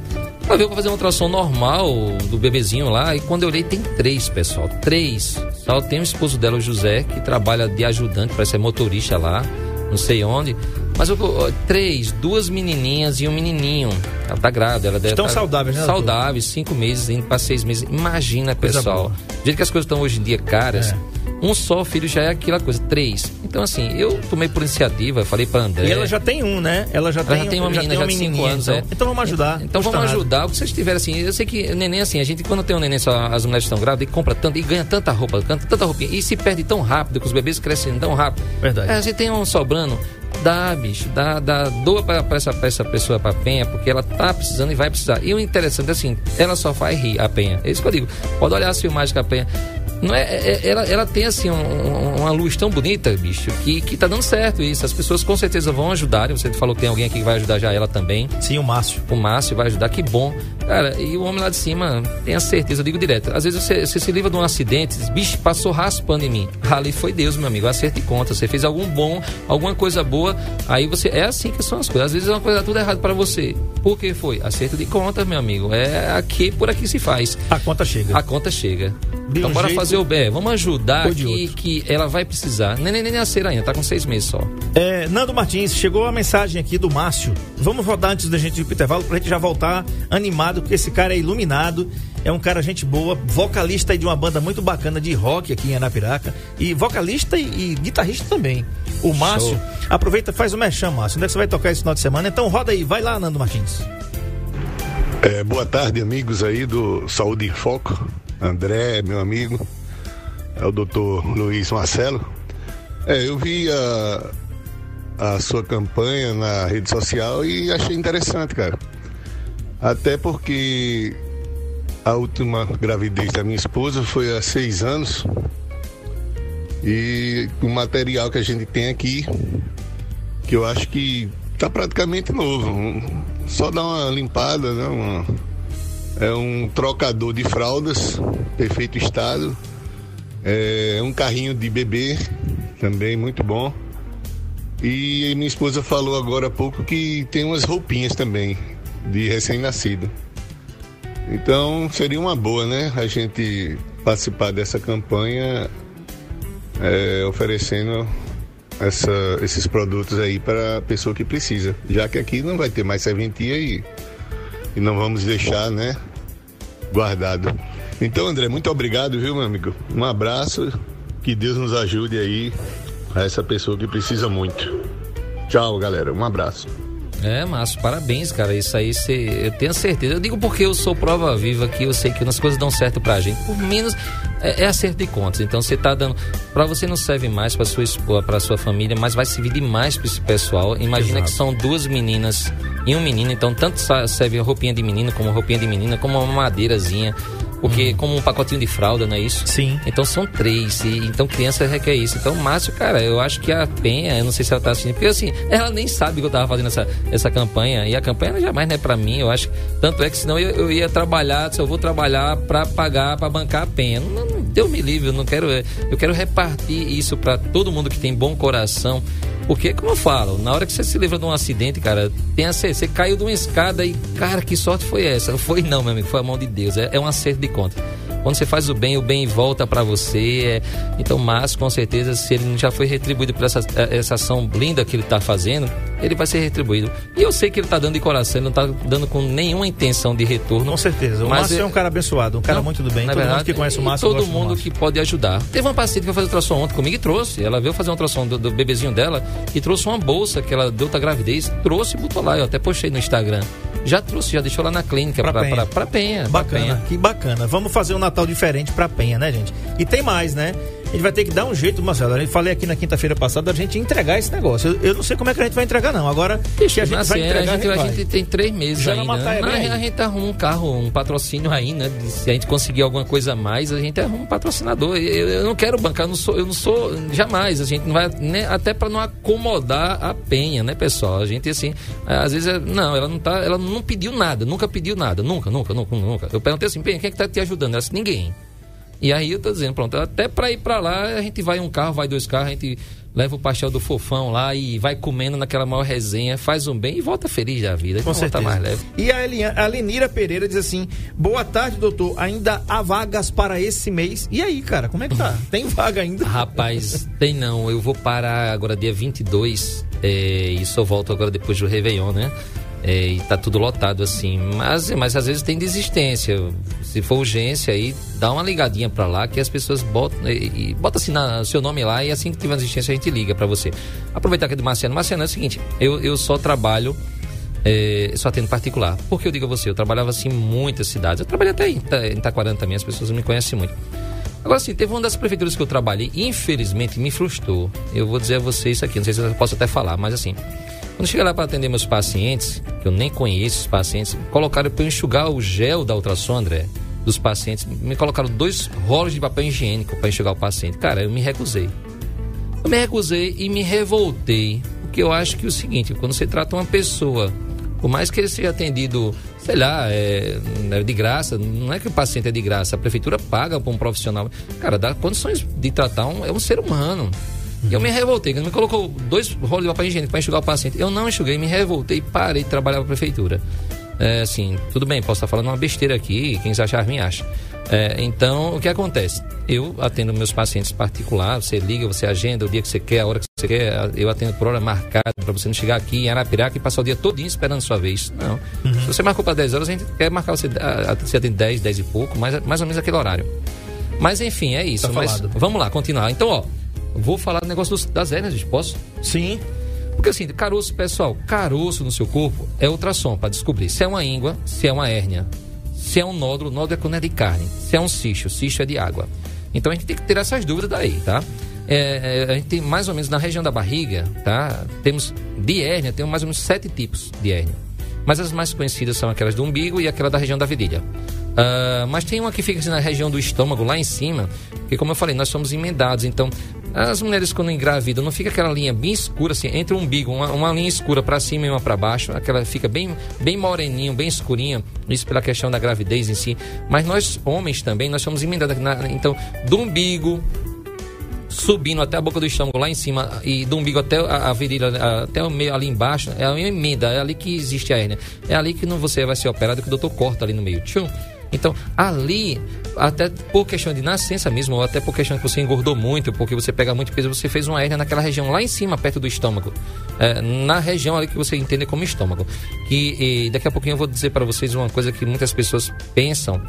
Ela veio pra fazer uma ultrassom normal do bebezinho lá. E quando eu olhei, tem três, pessoal. Três. Só tem o esposo dela, o José, que trabalha de ajudante, parece ser motorista lá, não sei onde. Mas eu, três, duas menininhas e um menininho. Ela tá grávida. Ela Estão tá saudáveis, né? Saudáveis, cinco meses, indo para seis meses. Imagina, pessoal. Do jeito que as coisas estão hoje em dia caras. É um só filho já é aquela coisa, três. Então, assim, eu tomei por iniciativa, falei pra André. E ela já tem um, né? Ela já, ela tem, já tem uma menina já, de 5 anos, então, é. Então vamos ajudar. Então vamos ajudar. O que vocês tiverem, assim, eu sei que neném, assim, a gente, quando tem um neném, só, as mulheres estão grávidas, e compra tanto, e ganha tanta roupa, tanta roupinha, e se perde tão rápido, que os bebês crescem tão rápido. Verdade. É, a gente tem um sobrando, dá, bicho, dá, dá, doa pra, pra, essa, pra essa pessoa, pra Penha, porque ela tá precisando e vai precisar. E o interessante é assim, ela só faz rir, a Penha. É isso que eu digo. Pode olhar as filmagens que a Penha. Não é, é, é, ela, ela tem assim um, uma luz tão bonita, bicho, que, que tá dando certo isso. As pessoas com certeza vão ajudar. Você falou que tem alguém aqui que vai ajudar já ela também. Sim, o Márcio. O Márcio vai ajudar, que bom. Cara, e o homem lá de cima, tenha certeza, eu digo direto. Às vezes você, você se livra de um acidente, diz, bicho, passou raspando em mim. Ali foi Deus, meu amigo, acerta e conta. Você fez algum bom, alguma coisa boa, aí você. É assim que são as coisas. Às vezes é uma coisa tudo errado para você. Por que foi? Acerto de conta, meu amigo. É aqui, por aqui se faz. A conta chega. A conta chega. De então um bora jeito... fazer o bem. Vamos ajudar que, que ela vai precisar. Nem, nem, nem nascer ainda, tá com seis meses só. É, Nando Martins, chegou a mensagem aqui do Márcio. Vamos rodar antes da gente ir pro intervalo pra gente já voltar animado, porque esse cara é iluminado. É um cara gente boa, vocalista de uma banda muito bacana de rock aqui em Anapiraca. E vocalista e, e guitarrista também. O Márcio. Show. Aproveita faz o mexão, Márcio. Onde é que você vai tocar esse final de semana? Então roda aí, vai lá, Nando Martins. É, boa tarde, amigos aí do Saúde em Foco. André, meu amigo. É o doutor Luiz Marcelo. É, eu vi a, a sua campanha na rede social e achei interessante, cara. Até porque a última gravidez da minha esposa foi há seis anos. E o material que a gente tem aqui, que eu acho que tá praticamente novo. Só dar uma limpada, né? Uma, é um trocador de fraldas, perfeito estado. É um carrinho de bebê, também muito bom. E minha esposa falou agora há pouco que tem umas roupinhas também de recém-nascido. Então seria uma boa, né? A gente participar dessa campanha é, oferecendo essa, esses produtos aí para a pessoa que precisa. Já que aqui não vai ter mais serventia e, e não vamos deixar, né? Guardado. Então, André, muito obrigado, viu, meu amigo? Um abraço, que Deus nos ajude aí a essa pessoa que precisa muito. Tchau, galera. Um abraço. É, Márcio, parabéns, cara. Isso aí cê, eu tenho certeza. Eu digo porque eu sou prova viva aqui, eu sei que as coisas dão certo pra gente. Por menos é, é acerto de contas. Então você tá dando. Pra você não serve mais pra sua esposa, pra sua família, mas vai servir demais pra esse pessoal. Imagina Exato. que são duas meninas e um menino, então tanto serve roupinha de menino como roupinha de menina, como uma madeirazinha. Porque como um pacotinho de fralda, não é isso? Sim. Então são três. E, então criança requer isso. Então, Márcio, cara, eu acho que a Penha, eu não sei se ela tá assistindo, porque assim, ela nem sabe que eu tava fazendo essa, essa campanha. E a campanha jamais não é pra mim, eu acho. Tanto é que senão eu, eu ia trabalhar, se eu vou trabalhar pra pagar, pra bancar a Penha. Não, não, Deus me livre, eu não quero. Eu quero repartir isso pra todo mundo que tem bom coração. Porque, como eu falo, na hora que você se livra de um acidente, cara, tem a ser, você caiu de uma escada e, cara, que sorte foi essa? Foi não, meu amigo, foi a mão de Deus. É, é um acerto de conta. Quando você faz o bem, o bem volta para você. É... Então, mas com certeza, se ele já foi retribuído por essa, essa ação linda que ele está fazendo, ele vai ser retribuído. E eu sei que ele está dando de coração, ele não está dando com nenhuma intenção de retorno. Com certeza. O Mas Márcio é... um cara abençoado, um cara Não, muito do bem. Todo mundo verdade, que conhece o Márcio Todo mundo que pode ajudar. Teve uma paciente que foi fazer ultrassom ontem comigo e trouxe. Ela veio fazer uma ultrassom do, do bebezinho dela e trouxe uma bolsa que ela deu outra gravidez. Trouxe e botou lá. Eu até postei no Instagram. Já trouxe, já deixou lá na clínica Pra pra, Penha. pra, pra Penha. pra Bacana, Penha. que bacana. Vamos fazer um Natal diferente pra Penha, né, gente? E tem mais, né? A gente vai ter que dar um jeito, Marcelo. Eu falei aqui na quinta-feira passada da gente entregar esse negócio. Eu, eu não sei como é que a gente vai entregar, não. Agora, que a gente vai entregar, a, gente, a gente tem três meses Já ainda. Não, bem a gente arruma um carro, um patrocínio aí, né? Se a gente conseguir alguma coisa a mais, a gente arruma um patrocinador. Eu, eu não quero bancar, eu não sou, eu não sou jamais. A gente não vai, né, até para não acomodar a penha, né, pessoal? A gente assim, às vezes, é- não, ela não tá, ela não pediu nada, nunca pediu nada, nunca, nunca, nunca, nunca. Eu perguntei assim, penha, quem é que tá te ajudando? Ela disse, ninguém. E aí eu tô dizendo, pronto, até para ir para lá, a gente vai um carro, vai dois carros, a gente leva o pastel do fofão lá e vai comendo naquela maior resenha, faz um bem e volta feliz da vida. Com volta certeza. mais leve. E a, Elian, a Lenira Pereira diz assim: Boa tarde, doutor. Ainda há vagas para esse mês. E aí, cara, como é que tá? Tem vaga ainda? Rapaz, tem não. Eu vou parar agora dia 22 é, e só volto agora depois do Réveillon, né? É, e tá tudo lotado assim. Mas, mas às vezes tem desistência. Se for urgência aí, dá uma ligadinha pra lá que as pessoas botam. E, e bota assim na, seu nome lá e assim que tiver desistência a gente liga pra você. Aproveitar que é do Marciano. Marciano é o seguinte: eu, eu só trabalho. É, só atendo particular. Porque eu digo a você, eu trabalhava assim em muitas cidades. Eu trabalhei até em, em também, as pessoas me conhecem muito. Agora sim, teve uma das prefeituras que eu trabalhei, infelizmente me frustrou. Eu vou dizer a você isso aqui, não sei se eu posso até falar, mas assim, quando cheguei lá para atender meus pacientes, que eu nem conheço os pacientes, colocaram para enxugar o gel da ultrassom, André, dos pacientes, me colocaram dois rolos de papel higiênico para enxugar o paciente. Cara, eu me recusei. Eu me recusei e me revoltei, porque eu acho que é o seguinte, quando você trata uma pessoa, por mais que ele seja atendido, sei lá, é, é de graça, não é que o paciente é de graça, a prefeitura paga para um profissional, cara, dá condições de tratar um, é um ser humano. E eu me revoltei, quando me colocou dois rolos de papel higiênico para enxugar o paciente, eu não enxuguei, me revoltei e parei de trabalhar para a prefeitura. É, assim, tudo bem, posso estar falando uma besteira aqui, quem achar me acha. É, então, o que acontece? Eu atendo meus pacientes particular, você liga, você agenda o dia que você quer, a hora que você quer, eu atendo por hora marcada, para você não chegar aqui em Arapiraca e passar o dia todinho esperando a sua vez. Não. Se você marcou para 10 horas, a gente quer marcar você, a- a- você atende 10, 10 e pouco, mais, mais ou menos aquele horário. Mas enfim, é isso. Tá mas vamos lá, continuar. Então, ó, vou falar do negócio dos- das hérnias, gente, posso? Sim. Porque assim, caroço, pessoal, caroço no seu corpo é ultrassom para descobrir se é uma íngua, se é uma hérnia, se é um nódulo, nódulo é quando é de carne, se é um cisto, cisto é de água. Então a gente tem que ter essas dúvidas daí, tá? É, é, a gente tem mais ou menos na região da barriga, tá? Temos de hérnia, temos mais ou menos sete tipos de hérnia. Mas as mais conhecidas são aquelas do umbigo e aquela da região da virilha. Ah, mas tem uma que fica assim, na região do estômago, lá em cima, que como eu falei, nós somos emendados. Então, as mulheres quando engravidam, não fica aquela linha bem escura, assim, entre o umbigo, uma, uma linha escura para cima e uma para baixo, aquela fica bem, bem moreninho, bem escurinha, isso pela questão da gravidez em si. Mas nós, homens também, nós somos emendados. Na, então, do umbigo, subindo até a boca do estômago lá em cima e do umbigo até a, a virilha, até o meio ali embaixo, é uma emenda, é ali que existe a hérnia. É ali que não você vai ser operado, que o doutor corta ali no meio. Tchum. Então, ali, até por questão de nascença mesmo, ou até por questão que você engordou muito, porque você pega muito peso, você fez uma hérnia naquela região lá em cima, perto do estômago. É, na região ali que você entende como estômago. Que e daqui a pouquinho eu vou dizer para vocês uma coisa que muitas pessoas pensam,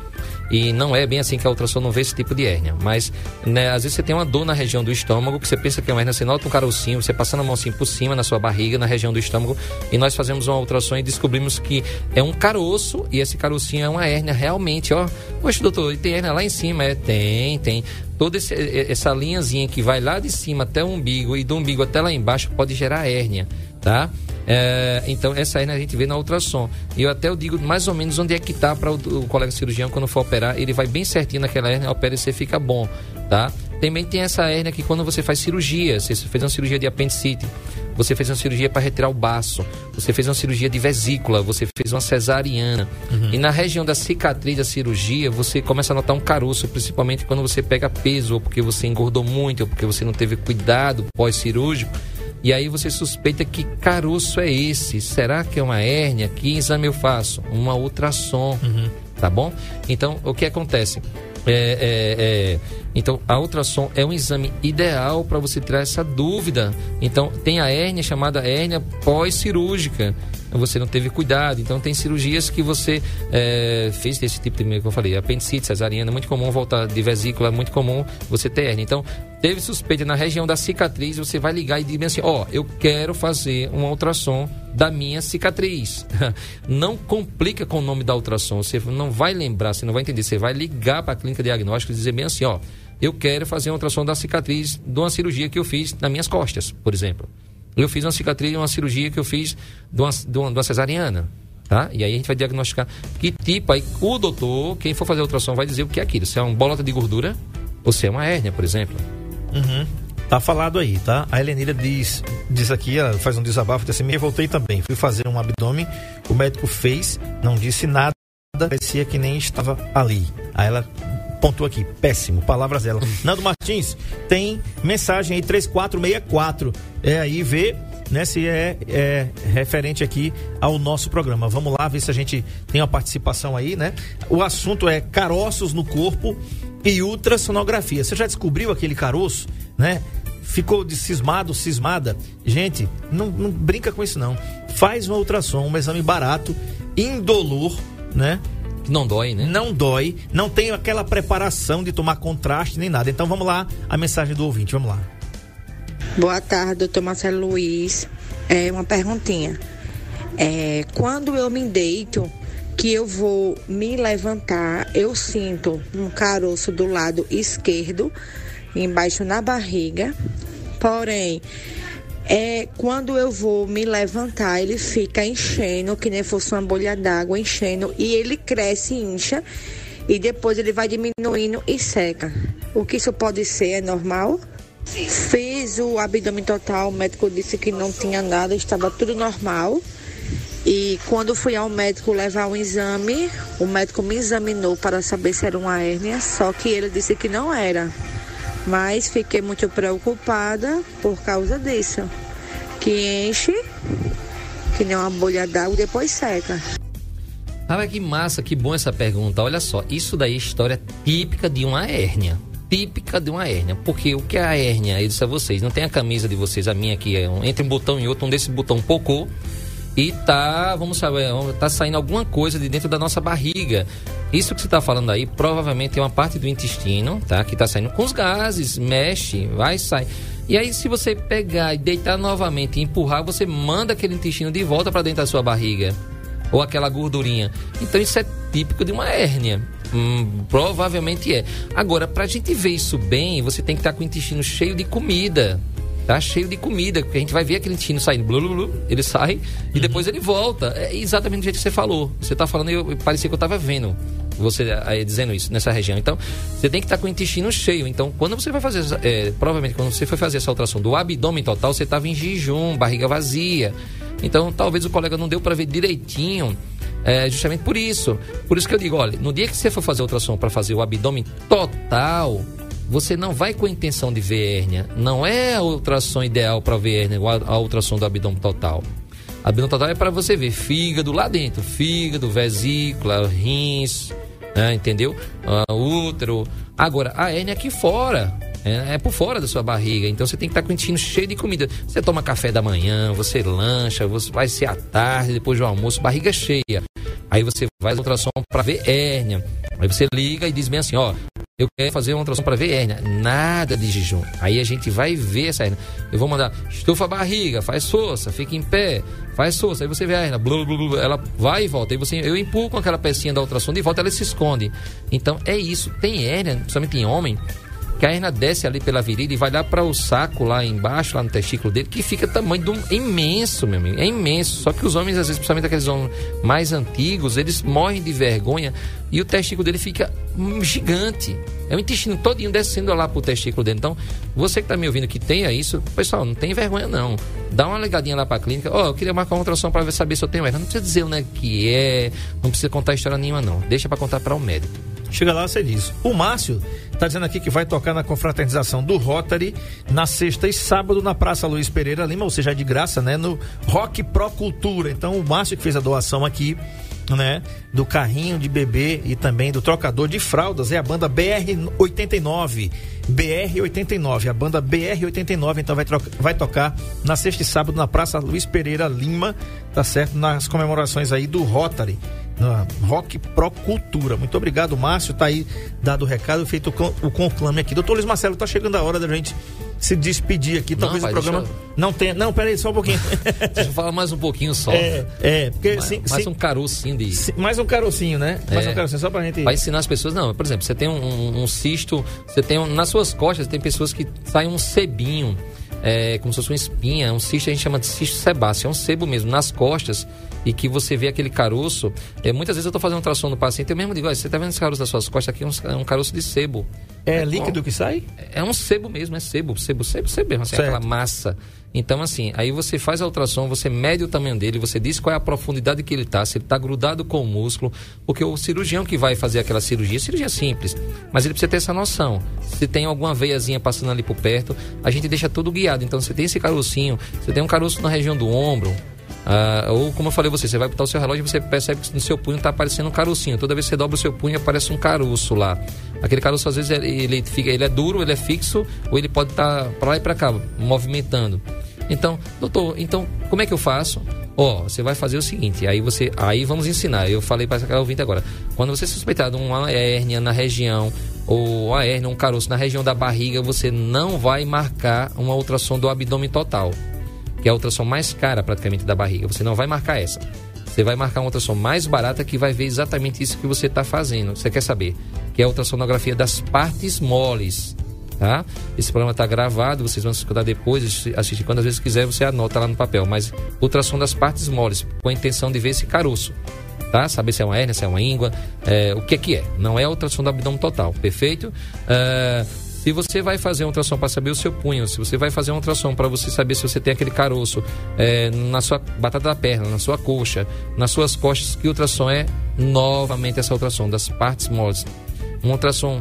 e não é bem assim que a ultrassom não vê esse tipo de hérnia. Mas, né, às vezes você tem uma dor na região do estômago, que você pensa que é uma hérnia, você nota um carocinho, você passando a mão assim por cima na sua barriga, na região do estômago, e nós fazemos uma ultrassom e descobrimos que é um caroço, e esse carocinho é uma hérnia realmente, ó. Poxa, doutor, hérnia lá em cima? É, tem, tem. Toda esse- essa linhazinha que vai lá de cima até o umbigo e do umbigo até lá embaixo pode gerar hérnia. Tá? É, então, essa hérnia a gente vê na ultrassom. E eu até eu digo mais ou menos onde é que tá para o, o, colega cirurgião quando for operar, ele vai bem certinho naquela hérnia, opera e você fica bom, tá? Também tem essa hérnia que quando você faz cirurgia, você fez uma cirurgia de apendicite, você fez uma cirurgia para retirar o baço, você fez uma cirurgia de vesícula, você fez uma cesariana. Uhum. E na região da cicatriz da cirurgia, você começa a notar um caroço, principalmente quando você pega peso, ou porque você engordou muito, ou porque você não teve cuidado pós-cirúrgico. E aí você suspeita que caroço é esse? Será que é uma hérnia? Que exame eu faço? Uma ultrassom, uhum. tá bom? Então, o que acontece? É, é, é, então, a ultrassom é um exame ideal para você tirar essa dúvida. Então, tem a hérnia chamada hérnia pós-cirúrgica você não teve cuidado. Então tem cirurgias que você é, fez desse tipo de que eu falei, apendicite, cesariana, muito comum voltar de vesícula, muito comum você ter hernia. Então, teve suspeita na região da cicatriz, você vai ligar e dizer assim, ó, oh, eu quero fazer uma ultrassom da minha cicatriz. Não complica com o nome da ultrassom, você não vai lembrar, você não vai entender, você vai ligar para a clínica diagnóstica e dizer bem assim, ó, eu quero fazer uma ultrassom da cicatriz de uma cirurgia que eu fiz nas minhas costas, por exemplo. Eu fiz uma cicatriz, uma cirurgia que eu fiz de uma, de uma, de uma cesariana. Tá? E aí a gente vai diagnosticar que tipo, aí o doutor, quem for fazer a ultrassom, vai dizer o que é aquilo. Se é uma bolota de gordura ou se é uma hérnia, por exemplo. Uhum. Tá falado aí, tá? A Helenira diz, diz aqui, ela faz um desabafo, diz assim, me voltei também. Fui fazer um abdômen, o médico fez, não disse nada, parecia que nem estava ali. Aí ela pontua aqui, péssimo, palavras dela. Nando Martins, tem mensagem aí 3464. É aí ver né, se é, é, referente aqui ao nosso programa. Vamos lá ver se a gente tem uma participação aí, né? O assunto é caroços no corpo e ultrassonografia. Você já descobriu aquele caroço, né? Ficou de cismado, cismada? Gente, não, não brinca com isso não. Faz uma ultrassom, um exame barato, indolor, né? Não dói, né? Não dói, não tem aquela preparação de tomar contraste nem nada. Então vamos lá, a mensagem do ouvinte, vamos lá. Boa tarde, doutor Marcelo Luiz. É uma perguntinha. É, quando eu me deito, que eu vou me levantar, eu sinto um caroço do lado esquerdo, embaixo na barriga. Porém, é quando eu vou me levantar, ele fica enchendo, que nem fosse uma bolha d'água, enchendo, e ele cresce, incha, e depois ele vai diminuindo e seca. O que isso pode ser? É normal? Fiz o abdômen total, o médico disse que não tinha nada, estava tudo normal. E quando fui ao médico levar um exame, o médico me examinou para saber se era uma hérnia, só que ele disse que não era. Mas fiquei muito preocupada por causa disso. Que enche, que nem uma bolha d'água depois seca. Ah, que massa, que bom essa pergunta. Olha só, isso daí é história típica de uma hérnia. Típica de uma hérnia. Porque o que é a hérnia? Eu disse a vocês, não tem a camisa de vocês, a minha aqui, é um, entre um botão e outro, um desse botão pocou e tá, vamos saber, tá saindo alguma coisa de dentro da nossa barriga. Isso que você está falando aí provavelmente é uma parte do intestino, tá? Que está saindo com os gases, mexe, vai sair. E aí, se você pegar e deitar novamente e empurrar, você manda aquele intestino de volta para dentro da sua barriga. Ou aquela gordurinha. Então, isso é típico de uma hérnia. Hum, provavelmente é. Agora, para a gente ver isso bem, você tem que estar tá com o intestino cheio de comida tá cheio de comida, porque a gente vai ver aquele intestino saindo, blu, blu, blu, ele sai uhum. e depois ele volta. É exatamente do jeito que você falou. Você tá falando e eu, parecia que eu tava vendo você aí dizendo isso nessa região. Então, você tem que estar tá com o intestino cheio. Então, quando você vai fazer, é, provavelmente quando você foi fazer essa ultrassom do abdômen total, você estava em jejum, barriga vazia. Então, talvez o colega não deu para ver direitinho. É, justamente por isso. Por isso que eu digo, olha, no dia que você for fazer a ultrassom para fazer o abdômen total, você não vai com a intenção de ver hérnia. Não é a ultrassom ideal para ver hérnia, a ultrassom do abdômen total. A abdômen total é para você ver fígado lá dentro, fígado, vesícula, rins, né, entendeu? Uh, útero. Agora, a hérnia aqui fora, é, é, por fora da sua barriga. Então você tem que estar com o intestino cheio de comida. Você toma café da manhã, você lancha, você vai ser à tarde, depois do almoço, barriga cheia. Aí você vai no ultrassom para ver hérnia. Aí você liga e diz bem assim, ó, eu quero fazer uma ultrassom para ver hérnia. Nada de jejum. Aí a gente vai ver essa hérnia. Eu vou mandar, estufa a barriga, faz força, fica em pé, faz força. Aí você vê a hérnia, blu, blu, blu, ela vai e volta. Aí você, eu empurro com aquela pecinha da ultrassom de volta, ela se esconde. Então é isso. Tem hérnia, principalmente em homem, que a hernia desce ali pela virilha e vai lá para o saco lá embaixo, lá no testículo dele, que fica tamanho de um imenso, meu amigo. É imenso. Só que os homens, às vezes, principalmente aqueles homens mais antigos, eles morrem de vergonha e o testículo dele fica gigante. É o intestino todinho descendo lá pro testículo dele. Então, você que tá me ouvindo que tenha isso, pessoal, não tem vergonha não. Dá uma ligadinha lá pra clínica. Ó, oh, eu queria marcar uma ultrassom para saber se eu tenho hernia. Não precisa dizer o né, que é, não precisa contar história nenhuma não. Deixa para contar para o um médico. Chega lá, você diz. O Márcio está dizendo aqui que vai tocar na confraternização do Rotary na sexta e sábado na Praça Luiz Pereira Lima, ou seja, de graça, né? No Rock Pro Cultura. Então, o Márcio que fez a doação aqui, né? Do carrinho de bebê e também do trocador de fraldas, é a banda BR89. BR89, a banda BR89, então vai, troca, vai tocar na sexta e sábado na Praça Luiz Pereira Lima, tá certo? Nas comemorações aí do Rotary na Rock Pro Cultura. Muito obrigado, Márcio. Tá aí dado o recado, feito o conclame aqui. Doutor Luiz Marcelo, tá chegando a hora da gente se despedir aqui. Talvez não, o programa eu... não tenha. Não, peraí, só um pouquinho. deixa eu falar mais um pouquinho só. É, é porque. Mais, sim, mais sim, um carocinho de. Sim, mais um carocinho, né? Mais é, um carocinho, só pra gente. Vai ensinar as pessoas. Não, por exemplo, você tem um, um cisto, você tem. Um, nas suas costas, tem pessoas que saem um sebinho. É, como se fosse uma espinha, um cisto a gente chama de cisto sebáceo, é um sebo mesmo, nas costas, e que você vê aquele caroço. É, muitas vezes eu estou fazendo tração no paciente, eu mesmo digo, você está vendo esse caroço das suas costas aqui? É um, é um caroço de sebo. É, é líquido que sai? É um sebo mesmo, é sebo, sebo, sebo, sebo mesmo, assim, aquela massa. Então, assim, aí você faz a ultrassom, você mede o tamanho dele, você diz qual é a profundidade que ele está, se ele está grudado com o músculo, porque o cirurgião que vai fazer aquela cirurgia, cirurgia simples, mas ele precisa ter essa noção. Se tem alguma veiazinha passando ali por perto, a gente deixa tudo guiado. Então, você tem esse carocinho, você tem um caroço na região do ombro, ah, ou como eu falei você, você vai botar o seu relógio e você percebe que no seu punho está aparecendo um carocinho. Toda vez que você dobra o seu punho aparece um caroço lá. Aquele caroço às vezes ele, fica, ele é duro, ele é fixo, ou ele pode estar tá para lá e para cá, movimentando. Então, doutor, então como é que eu faço? Ó, oh, você vai fazer o seguinte, aí você, aí vamos ensinar. Eu falei para essa ouvinte agora. Quando você suspeitar de uma hérnia na região ou uma hérnia, um caroço na região da barriga, você não vai marcar uma ultrassom do abdômen total que é a ultrassom mais cara praticamente da barriga. Você não vai marcar essa. Você vai marcar uma ultrassom mais barata que vai ver exatamente isso que você está fazendo. Você quer saber? Que é a ultrassonografia das partes moles. Tá? Esse programa está gravado, vocês vão escutar depois, assistir quando às vezes quiser, você anota lá no papel. Mas ultrassom das partes moles, com a intenção de ver esse caroço. Tá? Saber se é uma hérnia, se é uma íngua, é, o que é que é. Não é ultrassom do abdômen total, perfeito? Uh, se você vai fazer um ultrassom para saber o seu punho, se você vai fazer um ultrassom para você saber se você tem aquele caroço é, na sua batata da perna, na sua coxa, nas suas costas, que ultrassom é? Novamente essa ultrassom das partes moles. Um ultrassom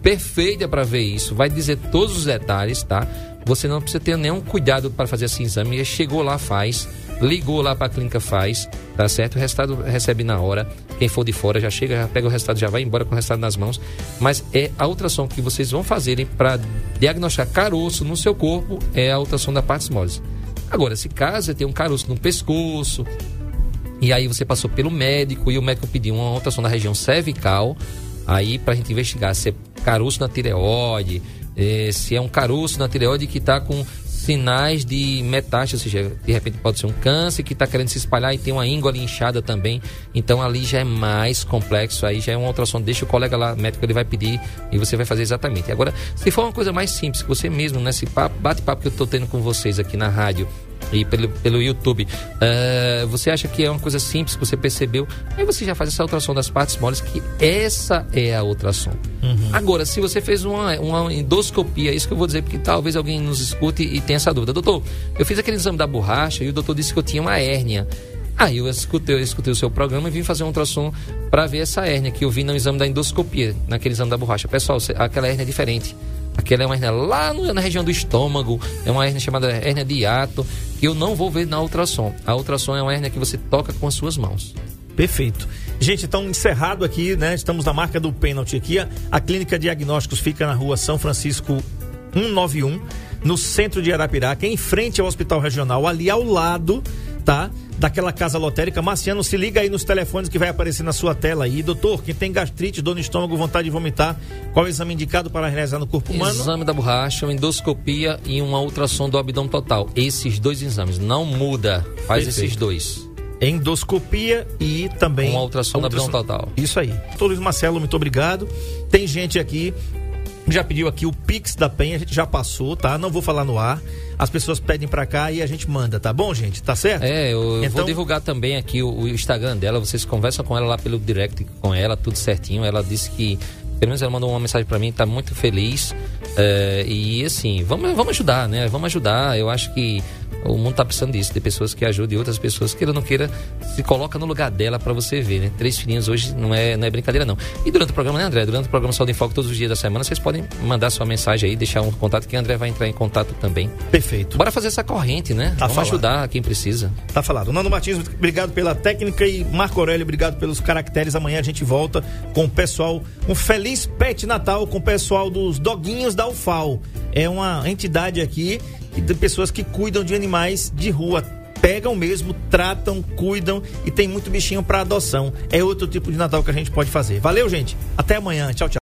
perfeita para ver isso, vai dizer todos os detalhes, tá? Você não precisa ter nenhum cuidado para fazer esse exame. Chegou lá, faz ligou lá para a clínica faz, tá certo? O resultado recebe na hora. Quem for de fora já chega, já pega o resultado, já vai embora com o resultado nas mãos. Mas é a ultrassom que vocês vão fazerem para diagnosticar caroço no seu corpo é a ultrassom da parte moles. Agora, se caso tem um caroço no pescoço, e aí você passou pelo médico e o médico pediu uma ultrassom da região cervical, aí para a gente investigar se é caroço na tireoide, eh, se é um caroço na tireoide que está com sinais de metástase, ou seja, de repente pode ser um câncer que está querendo se espalhar e tem uma íngua inchada também. Então ali já é mais complexo, aí já é uma ultrassom. Deixa o colega lá, médico, ele vai pedir e você vai fazer exatamente. Agora, se for uma coisa mais simples, você mesmo, nesse bate-papo que eu estou tendo com vocês aqui na rádio, e pelo, pelo YouTube, uh, você acha que é uma coisa simples que você percebeu, aí você já faz essa ultrassom das partes moles, que essa é a ultrassom. Uhum. Agora, se você fez uma, uma endoscopia, é isso que eu vou dizer, porque talvez alguém nos escute e tenha essa dúvida. Doutor, eu fiz aquele exame da borracha e o doutor disse que eu tinha uma hérnia. Aí eu escutei, eu escutei o seu programa e vim fazer um ultrassom para ver essa hérnia que eu vi no exame da endoscopia, naquele exame da borracha. Pessoal, aquela hérnia é diferente. Aquela é uma hérnia lá na região do estômago, é uma hérnia chamada hérnia de hiato, que eu não vou ver na ultrassom. A ultrassom é uma hérnia que você toca com as suas mãos. Perfeito. Gente, então encerrado aqui, né? Estamos na marca do pênalti aqui. A, a clínica diagnósticos fica na rua São Francisco 191, no centro de Arapiraca, em frente ao Hospital Regional, ali ao lado, tá? daquela casa lotérica. Marciano, se liga aí nos telefones que vai aparecer na sua tela aí. Doutor, quem tem gastrite, dor no estômago, vontade de vomitar, qual é o exame indicado para realizar no corpo humano? Exame da borracha, uma endoscopia e uma ultrassom do abdômen total. Esses dois exames, não muda. Faz Perfeito. esses dois endoscopia e também uma ultrassom, da abdômen total. Isso aí. Doutor Luiz Marcelo, muito obrigado. Tem gente aqui já pediu aqui o Pix da Penha, a gente já passou, tá? Não vou falar no ar. As pessoas pedem pra cá e a gente manda, tá bom, gente? Tá certo? É, eu Então- vou divulgar também aqui o, o Instagram dela. Vocês conversam com ela lá pelo direct com ela, tudo certinho. Ela disse que, pelo menos ela mandou uma mensagem pra mim, tá muito feliz. É, e assim, vamos, vamos ajudar, né? Vamos ajudar. Eu acho que o mundo tá precisando disso, de pessoas que ajudem outras pessoas, queira ou não queira, se coloca no lugar dela pra você ver, né? Três filhinhos hoje não é, não é brincadeira, não. E durante o programa, né, André? Durante o programa Saúde em Foco, todos os dias da semana, vocês podem mandar sua mensagem aí, deixar um contato que o André vai entrar em contato também. Perfeito. Bora fazer essa corrente, né? Tá Vamos falado. ajudar quem precisa. Tá falado. Nando Martins, obrigado pela técnica e Marco Aurélio, obrigado pelos caracteres. Amanhã a gente volta com o pessoal, um feliz pet Natal com o pessoal dos doguinhos da UFAL. É uma entidade aqui de pessoas que cuidam de animais de rua. Pegam mesmo, tratam, cuidam e tem muito bichinho para adoção. É outro tipo de Natal que a gente pode fazer. Valeu, gente. Até amanhã. Tchau, tchau.